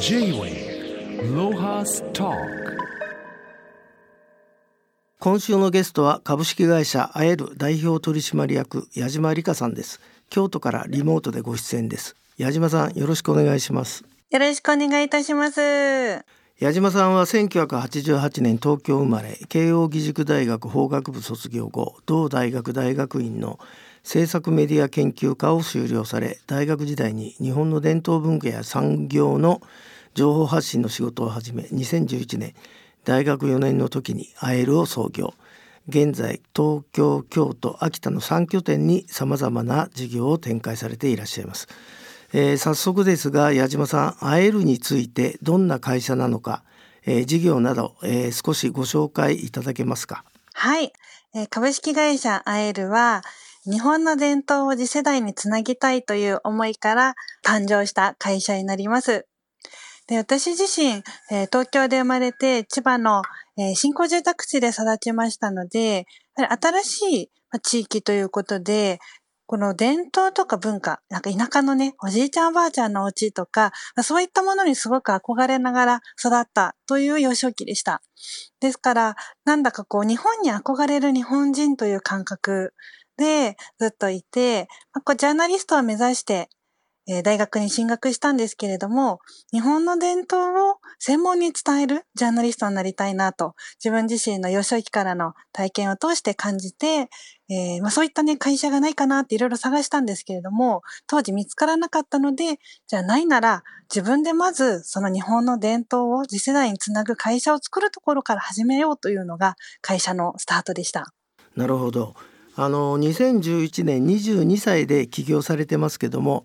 J-Way ロハスタ今週のゲストは株式会社アエル代表取締役矢島理香さんです。京都からリモートでご出演です。矢島さんよろしくお願いします。よろしくお願いいたします。矢島さんは1988年東京生まれ慶應義塾大学法学部卒業後同大学大学院の政策メディア研究科を修了され大学時代に日本の伝統文化や産業の情報発信の仕事を始め2011年大学4年の時にアエルを創業。現在東京京都秋田の3拠点にさまざまな事業を展開されていらっしゃいます。えー、早速ですが矢島さんアエルについてどんな会社なのか、えー、事業など、えー、少しご紹介いただけますか？はい、えー、株式会社アエルは日本の伝統を次世代につなぎたいという思いから誕生した会社になります。で私自身、えー、東京で生まれて千葉の、えー、新興住宅地で育ちましたので、新しい地域ということで、この伝統とか文化、なんか田舎のね、おじいちゃんおばあちゃんのお家とか、そういったものにすごく憧れながら育ったという幼少期でした。ですから、なんだかこう、日本に憧れる日本人という感覚でずっといて、まこうジャーナリストを目指してえ大学に進学したんですけれども、日本の伝統を専門に伝えるジャーナリストになりたいなと、自分自身の幼少期からの体験を通して感じて、えー、まあ、そういったね、会社がないかなっていろいろ探したんですけれども、当時見つからなかったので、じゃあないなら、自分でまずその日本の伝統を次世代につなぐ会社を作るところから始めようというのが会社のスタートでした。なるほど。あの2011年22歳で起業されてますけども、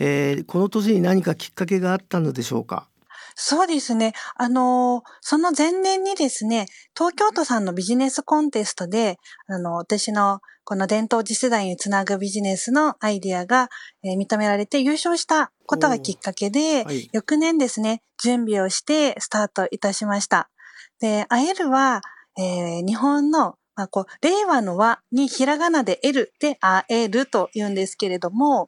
えー、この年に何かきっかけがあったのでしょうか？そうですね。あの、その前年にですね、東京都さんのビジネスコンテストで、あの、私のこの伝統次世代につなぐビジネスのアイディアが、えー、認められて優勝したことがきっかけで、はい、翌年ですね、準備をしてスタートいたしました。で、アエルは、えー、日本のまあ、こう、令和の和にひらがなで得るであえると言うんですけれども、やっ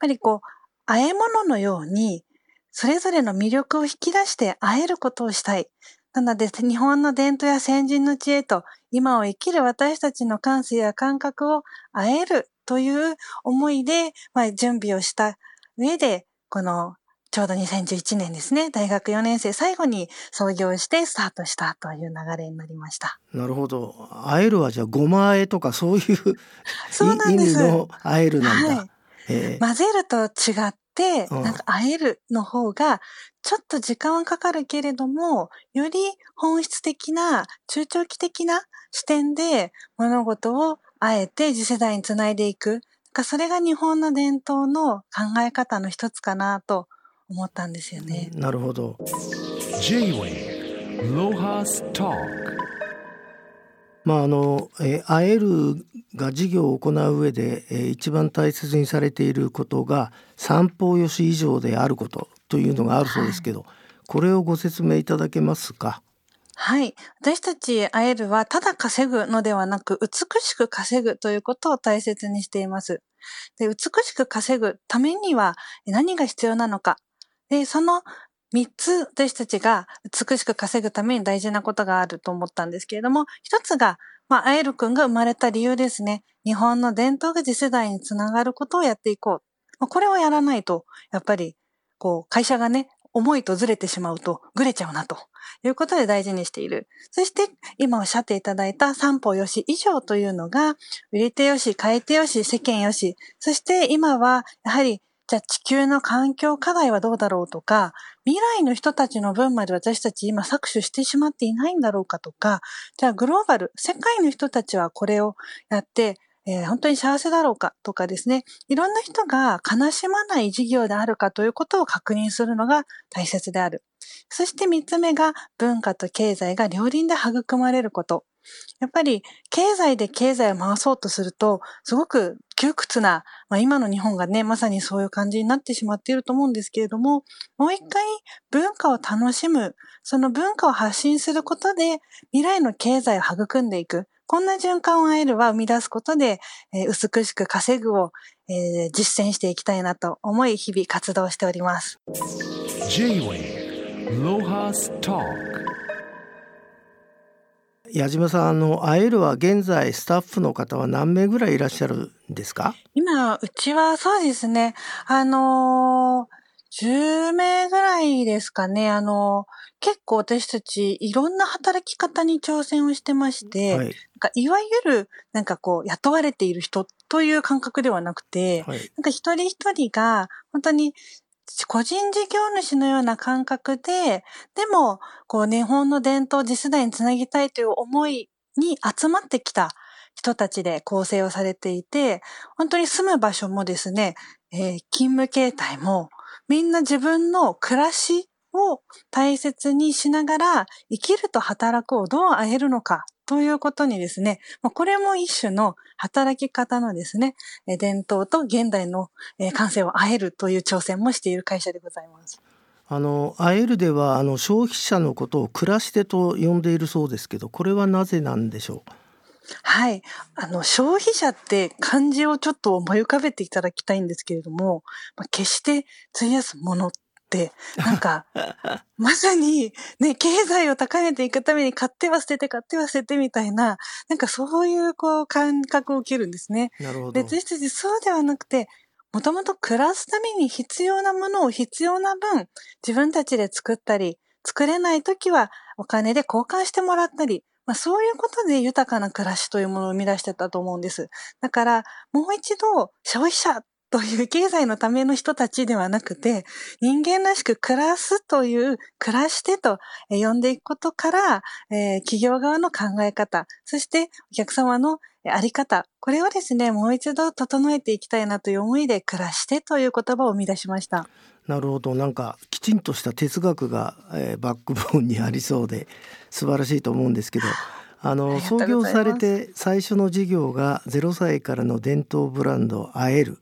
ぱりこう、和え物のように、それぞれの魅力を引き出して会えることをしたい。なので、日本の伝統や先人の知恵と、今を生きる私たちの感性や感覚を会えるという思いで、まあ、準備をした上で、このちょうど2011年ですね、大学4年生最後に創業してスタートしたという流れになりました。なるほど。会えるはじゃあごまあえとかそういう 意味の会えるなんだ。はい混ぜると違って、なんかあえるの方が、ちょっと時間はかかるけれども、より本質的な、中長期的な視点で物事をあえて次世代につないでいく。それが日本の伝統の考え方の一つかなと思ったんですよね。なるほど。J-Way ロハスターまああの、えー、会えるが事業を行う上で、えー、一番大切にされていることが三方よし以上であることというのがあるそうですけど、はい、これをご説明いただけますか？はい。私たちアエルはただ稼ぐのではなく美しく稼ぐということを大切にしています。で美しく稼ぐためには何が必要なのか。で、その三つ私たちが美しく稼ぐために大事なことがあると思ったんですけれども、一つが、まあ、アエル君が生まれた理由ですね。日本の伝統が次世代につながることをやっていこう。これをやらないと、やっぱり、こう、会社がね、思いとずれてしまうと、ぐれちゃうなということで大事にしている。そして、今おっしゃっていただいた三歩よし以上というのが、売り手よし、買い手よし、世間よし、そして今は、やはりじゃあ地球の環境課題はどうだろうとか、未来の人たちの分まで私たち今搾取してしまっていないんだろうかとか、じゃあグローバル、世界の人たちはこれをやって、えー、本当に幸せだろうかとかですね、いろんな人が悲しまない事業であるかということを確認するのが大切である。そして三つ目が文化と経済が両輪で育まれること。やっぱり経済で経済を回そうとすると、すごく窮屈な、まあ、今の日本がね、まさにそういう感じになってしまっていると思うんですけれども、もう一回文化を楽しむ、その文化を発信することで未来の経済を育んでいく。こんな循環をあえるは生み出すことで、えー、美しく稼ぐを、えー、実践していきたいなと思い、日々活動しております。J-Way Lohas Talk 矢島さんあのアエルは現在スタッフの方は何名ぐらいいらっしゃるんですか？今うちはそうですね。あのー、10名ぐらいですかね。あのー結構私たちいろんな働き方に挑戦をしてまして、はい、なんかいわゆるなんかこう雇われている人という感覚ではなくて、はい、なんか一人一人が本当に個人事業主のような感覚で、でも、こう、日本の伝統次世代につなぎたいという思いに集まってきた人たちで構成をされていて、本当に住む場所もですね、えー、勤務形態も、みんな自分の暮らしを大切にしながら生きると働くをどう会えるのかということにですね、これも一種の働き方のですね、伝統と現代の感性を会えるという挑戦もしている会社でございます。あのアエルではあの消費者のことを暮らし手と呼んでいるそうですけど、これはなぜなんでしょう？はい。あの、消費者って漢字をちょっと思い浮かべていただきたいんですけれども、まあ、決して費やすものっ、なんか、まさにね、経済を高めていくために買っては捨てて買っては捨ててみたいな、なんかそういうこう感覚を受けるんですね。なるほど。私たちそうではなくて、もともと暮らすために必要なものを必要な分、自分たちで作ったり、作れないときはお金で交換してもらったり、まあ、そういうことで豊かな暮らしというものを生み出してたと思うんです。だから、もう一度消費者という経済のための人たちではなくて、人間らしく暮らすという、暮らしてと呼んでいくことから、えー、企業側の考え方、そしてお客様のあり方、これをですね、もう一度整えていきたいなという思いで、暮らしてという言葉を生み出しました。なるほど。なんかきちんとした哲学が、えー、バックボーンにありそうで素晴らしいと思うんですけど あの創業されて最初の事業が0歳からの伝統ブランド「あえる」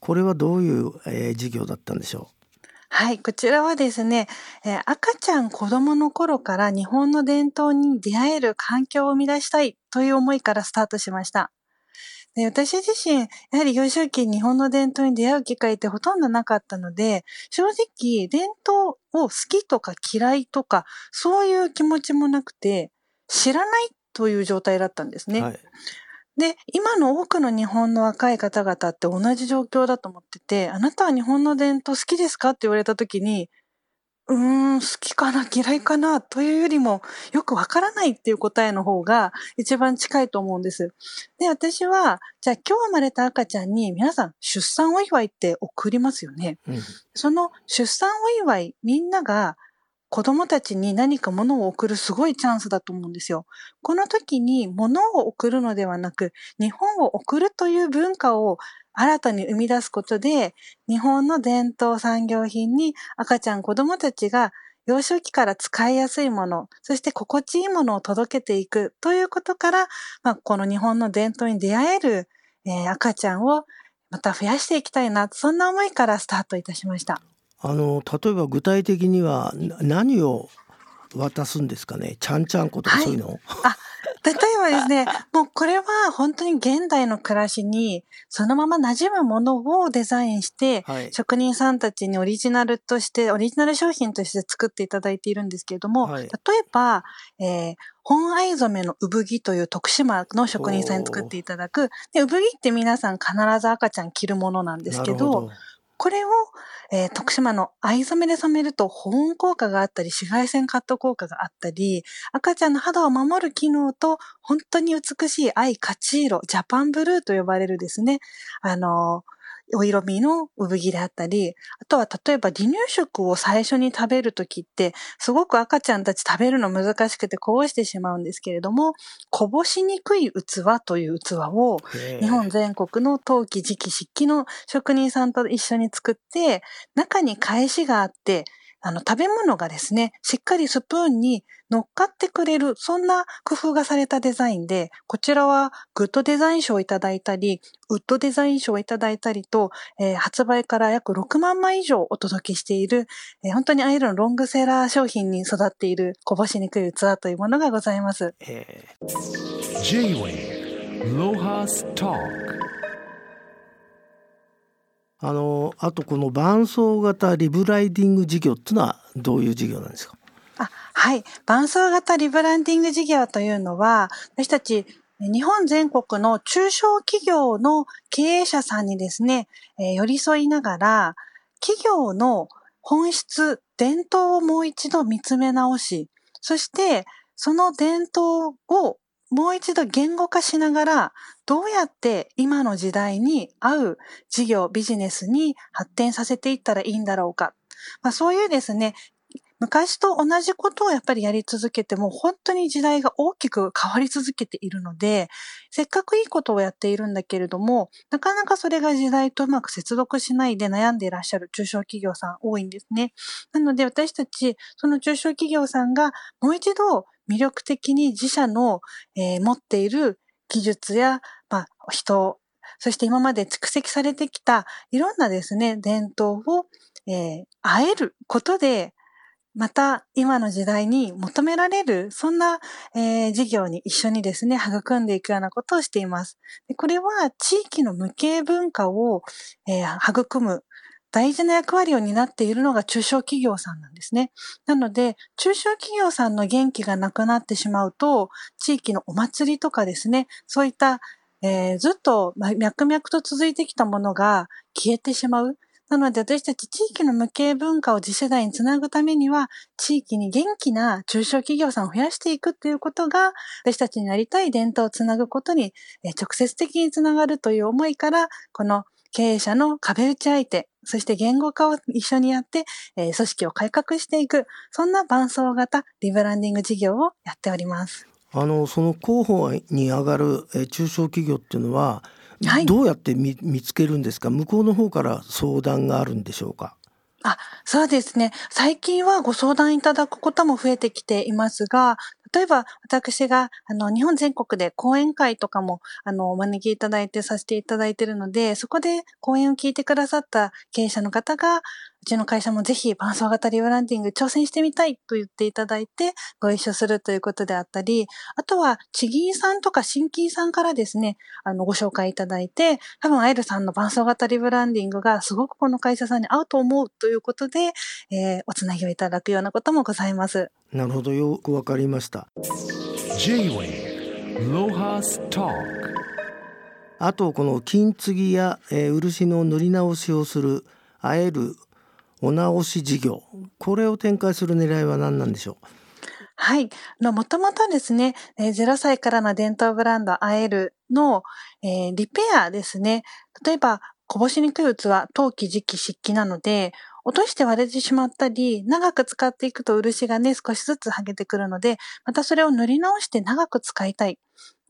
これはどういう、えー、事業だったんでしょう？はい、こちらはですね、えー、赤ちゃん子供の頃から日本の伝統に出会える環境を生み出したいという思いからスタートしました。で私自身、やはり幼少期日本の伝統に出会う機会ってほとんどなかったので、正直伝統を好きとか嫌いとか、そういう気持ちもなくて、知らないという状態だったんですね。はい、で、今の多くの日本の若い方々って同じ状況だと思ってて、あなたは日本の伝統好きですか？って言われた時に、うーん、好きかな？嫌いかな？というよりも、よくわからないっていう答えの方が一番近いと思うんです。で、私は、じゃあ今日生まれた赤ちゃんに皆さん出産お祝いって送りますよね。うん、その出産お祝い、みんなが子供たちに何か物を送るすごいチャンスだと思うんですよ。この時に物を送るのではなく、日本を送るという文化を新たに生み出すことで、日本の伝統産業品に赤ちゃん子供たちが幼少期から使いやすいもの、そして心地いいものを届けていくということから、まあ、この日本の伝統に出会える、えー、赤ちゃんをまた増やしていきたいな、そんな思いからスタートいたしました。あの例えば具体的には何を渡すんですかね？ちゃんちゃんことかそういうの、はい、あ例えばですね、もうこれは本当に現代の暮らしにそのまま馴染むものをデザインして、はい、職人さんたちにオリジナルとして、オリジナル商品として作っていただいているんですけれども、はい、例えば、えー、本藍染めの産着という徳島の職人さんに作っていただく、で産着って皆さん必ず赤ちゃん着るものなんですけど、これを、えー、徳島の藍染めで染めると保温効果があったり、紫外線カット効果があったり、赤ちゃんの肌を守る機能と、本当に美しい藍勝ち色、ジャパンブルーと呼ばれるですね、あのーお色味の産着であったり、あとは例えば離乳食を最初に食べるときって、すごく赤ちゃんたち食べるの難しくてこぼしてしまうんですけれども、こぼしにくい器という器を、日本全国の陶器、磁器、漆器の職人さんと一緒に作って、中に返しがあって、あの、食べ物がですね、しっかりスプーンに乗っかってくれる、そんな工夫がされたデザインで、こちらはグッドデザイン賞をいただいたり、ウッドデザイン賞をいただいたりと、えー、発売から約6万枚以上お届けしている、えー、本当にアイロンロングセラー商品に育っているこぼしにくい器というものがございます。えー、J-Way ロハスターあのあとこの伴走型リブライディング事業っていうのはどういう事業なんですか？あはい。伴走型リブランディング事業というのは私たち日本全国の中小企業の経営者さんにですね、えー、寄り添いながら企業の本質、伝統をもう一度見つめ直し、そしてその伝統をもう一度言語化しながら、どうやって今の時代に合う事業、ビジネスに発展させていったらいいんだろうか。まあ、そういうですね、昔と同じことをやっぱりやり続けても、本当に時代が大きく変わり続けているので、せっかくいいことをやっているんだけれども、なかなかそれが時代とうまく接続しないで悩んでいらっしゃる中小企業さん多いんですね。なので私たち、その中小企業さんがもう一度魅力的に自社の、えー、持っている技術や、まあ、人、そして今まで蓄積されてきたいろんなですね、伝統を、えー、会えることで、また今の時代に求められる、そんな、えー、事業に一緒にですね、育んでいくようなことをしています。でこれは地域の無形文化を、えー、育む大事な役割を担っているのが中小企業さんなんですね。なので、中小企業さんの元気がなくなってしまうと、地域のお祭りとかですね、そういった、えー、ずっと脈々と続いてきたものが消えてしまう。なので私たち地域の無形文化を次世代につなぐためには、地域に元気な中小企業さんを増やしていくっていうことが、私たちになりたい伝統をつなぐことに直接的につながるという思いから、この経営者の壁打ち相手、そして言語化を一緒にやって、組織を改革していく、そんな伴走型リブランディング事業をやっております。あのその候補に上がる、中小企業っていうのは、はい、どうやって見つけるんですか？向こうの方から相談があるんでしょうか？あ、そうですね。最近はご相談いただくことも増えてきていますが、例えば、私が、あの、日本全国で講演会とかも、あの、お招きいただいてさせていただいているので、そこで講演を聞いてくださった経営者の方が、うちの会社もぜひ伴走型リブランディング挑戦してみたいと言っていただいてご一緒するということであったり、あとは地銀さんとか新規さんからですね、あの、ご紹介いただいて、多分アイルさんの伴走型リブランディングがすごくこの会社さんに合うと思うということで、えー、おつなぎをいただくようなこともございます。なるほど、よくわかりました。J-Way ロハスタあとこの金継ぎや、えー、漆の塗り直しをするあえるお直し事業これを展開する狙いは何なんでしょう？はい。もともとですね、0歳からの伝統ブランドアエルの、えー、リペアですね。例えば、こぼしにくい器、陶器、磁器、漆器なので、落として割れてしまったり、長く使っていくと漆がね、少しずつ剥げてくるので、またそれを塗り直して長く使いたい。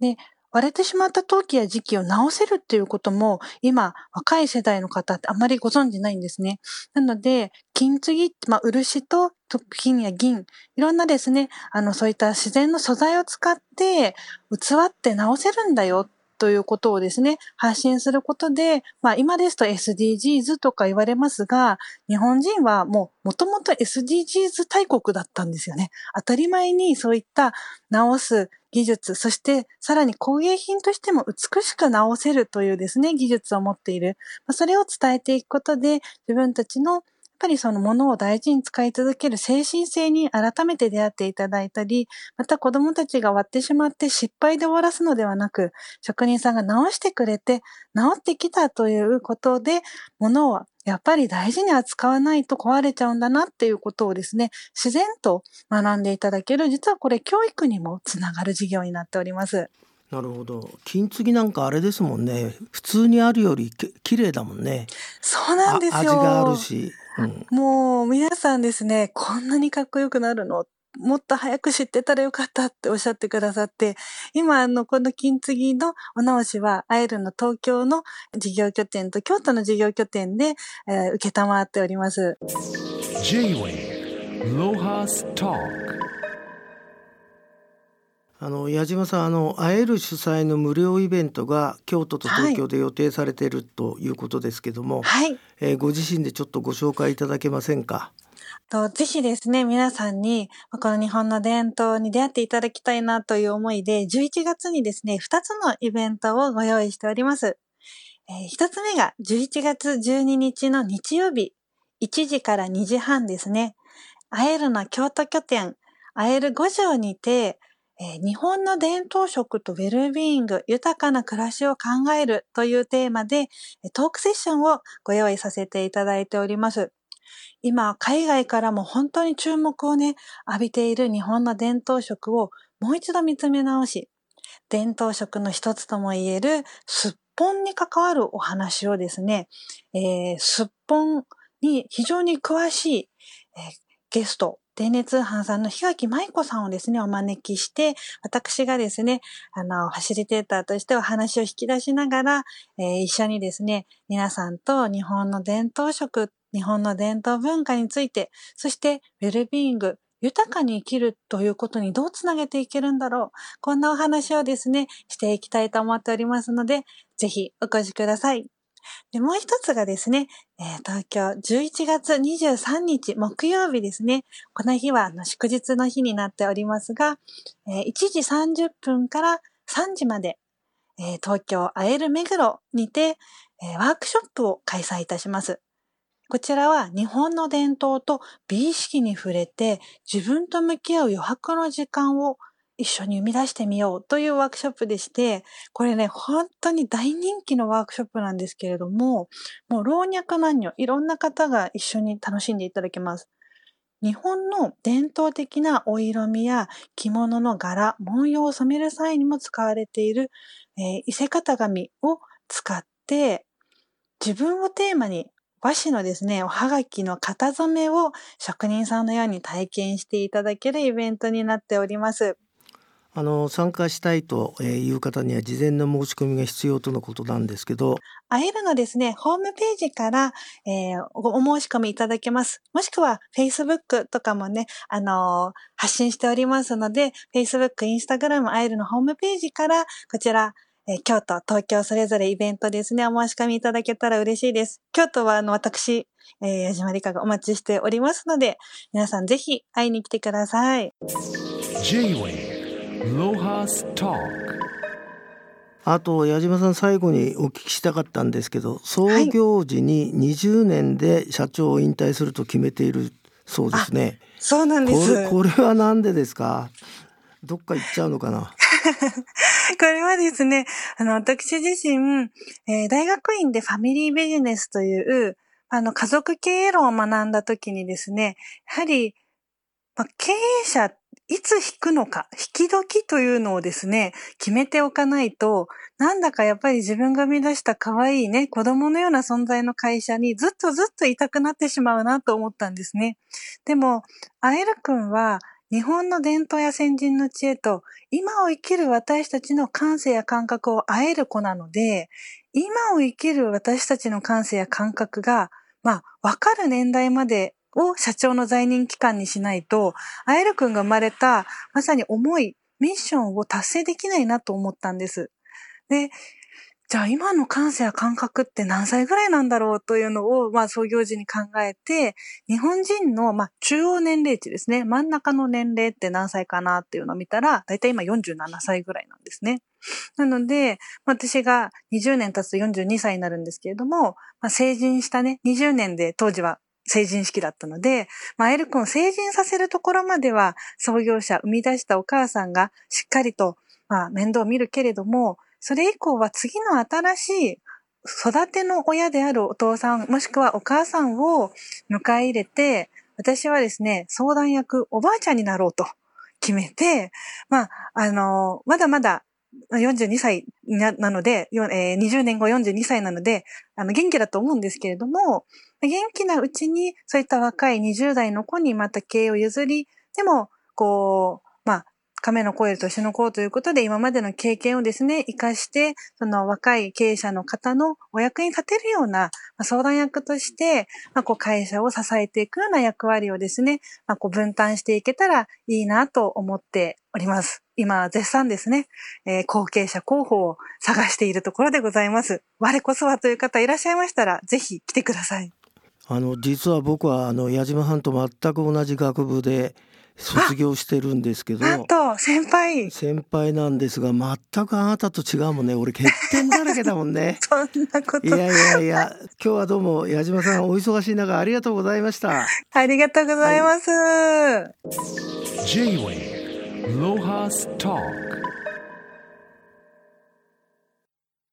で、割れてしまった陶器や磁器を直せるっていうことも、今、若い世代の方ってあまりご存知ないんですね。なので、金継ぎ、まあ、漆と金や銀、いろんなですね、あの、そういった自然の素材を使って、器って直せるんだよということをですね、発信することで、まあ今ですと SDGs とか言われますが、日本人はもうもともと SDGs 大国だったんですよね。当たり前にそういった直す技術、そしてさらに工芸品としても美しく直せるというですね、技術を持っている。それを伝えていくことで、自分たちのぱりそのものを大事に使い続ける精神性に改めて出会っていただいたり、また子供たちが割ってしまって失敗で終わらすのではなく、職人さんが直してくれて、直ってきたということで、ものをやっぱり大事に扱わないと壊れちゃうんだなっていうことをですね、自然と学んでいただける、実はこれ教育にもつながる事業になっております。なるほど。金継ぎなんかあれですもんね。普通にあるよりき綺麗だもんね。そうなんですよ。味があるし、うん、もう皆さんですねこんなにかっこよくなるの？もっと早く知ってたらよかったっておっしゃってくださって、今、あの、この金継ぎのお直しは、アイルの東京の事業拠点と京都の事業拠点で、えー、受けたまっております。J-Way ロハスタあの矢島さんあの会える主催の無料イベントが京都と東京で予定されているということですけども、はい、えー、ご自身でちょっとご紹介いただけませんか？とぜひですね、皆さんに、この日本の伝統に出会っていただきたいなという思いで、11月にですね、2つのイベントをご用意しております。えー、一つ目が11月12日の日曜日、1時から2時半ですね。アエルの京都拠点、アエル五条にて、えー、日本の伝統食とウェルビーイング、豊かな暮らしを考えるというテーマで、トークセッションをご用意させていただいております。今、海外からも本当に注目をね、浴びている日本の伝統食をもう一度見つめ直し、伝統食の一つとも言えるすっぽんに関わるお話をですね、えー、すっぽんに非常に詳しい、えー、ゲスト、電熱通販さんの日垣舞子さんをですね、お招きして、私がですね、あの、ファシリテーターとしてお話を引き出しながら、えー、一緒にですね、皆さんと日本の伝統食、日本の伝統文化について、そしてウェルビーイング、豊かに生きるということにどうつなげていけるんだろう。こんなお話をですね、していきたいと思っておりますので、ぜひお越しください。で、もう一つがですね、えー、東京11月23日木曜日ですね。この日はあの祝日の日になっておりますが、えー、1時30分から3時まで、えー、東京アエル目黒にて、えワークショップを開催いたします。こちらは日本の伝統と美意識に触れて自分と向き合う余白の時間を一緒に生み出してみようというワークショップでして、これね、本当に大人気のワークショップなんですけれども、もう老若男女、いろんな方が一緒に楽しんでいただけます。日本の伝統的なお色味や着物の柄、文様を染める際にも使われている、えー、伊勢型紙を使って、自分をテーマに和紙のですね、おはがきの型染めを職人さんのように体験していただけるイベントになっております。あの参加したいという方には事前の申し込みが必要とのことなんですけど。会えるのですね、ホームページから、えー、お申し込みいただけます。もしくは Facebook とかもね、あのー、発信しておりますので、Facebook、Instagram、会えるのホームページから、こちら、えー、京都、東京それぞれイベントですね、お申し込みいただけたら嬉しいです。京都はあの私、えー、矢島理香がお待ちしておりますので、皆さんぜひ会いに来てください。あと矢島さん最後にお聞きしたかったんですけど創業時に20年で社長を引退すると決めているそうですね。そうなんです。これは何でですか？どっか行っちゃうのかな？これはですね、あの、私自身、えー、大学院でファミリービジネスという、あの、家族経営論を学んだ時にですね、やはり、まあ、経営者いつ引くのか、引き時というのをですね、決めておかないと、なんだかやっぱり自分が生み出した可愛いね、子供のような存在の会社にずっとずっといたくなってしまうなと思ったんですね。でも、アエル君は日本の伝統や先人の知恵と今を生きる私たちの感性や感覚を会える子なので、今を生きる私たちの感性や感覚が、まあ、わかる年代までを社長の在任期間にしないと、アエル君が生まれたまさに重いミッションを達成できないなと思ったんです。で、じゃあ今の感性や感覚って何歳ぐらいなんだろうというのを、まあ創業時に考えて、日本人の、まあ中央年齢値ですね、真ん中の年齢って何歳かなっていうのを見たら、だいたい今47歳ぐらいなんですね。なので、私が20年経つと42歳になるんですけれども、まあ、成人したね、20年で当時は成人式だったので、まあ、エル君を成人させるところまでは、創業者、生み出したお母さんがしっかりと、まあ、面倒を見るけれども、それ以降は次の新しい育ての親であるお父さん、もしくはお母さんを迎え入れて、私はですね、相談役、おばあちゃんになろうと決めて、まあ、あの、まだまだ42歳なので、えー、20年後42歳なので、あの、元気だと思うんですけれども、元気なうちに、そういった若い20代の子にまた経営を譲り、でも、こう、まあ、亀の声と死の子ということで、今までの経験をですね、活かして、その若い経営者の方のお役に立てるような、まあ、相談役として、まあ、こう会社を支えていくような役割をですね、まあ、こう分担していけたらいいなと思っております。今、絶賛ですね、えー、後継者候補を探しているところでございます。我こそはという方いらっしゃいましたら、ぜひ来てください。あの実は僕はあの矢島さんと全く同じ学部で卒業してるんですけどなんと先輩。先輩なんですが全くあなたと違うもんね。俺欠点だらけだもんね。そんなこと。いやいやいや今日はどうも矢島さんお忙しい中ありがとうございました。ありがとうございます、J-Wave Lohas Talk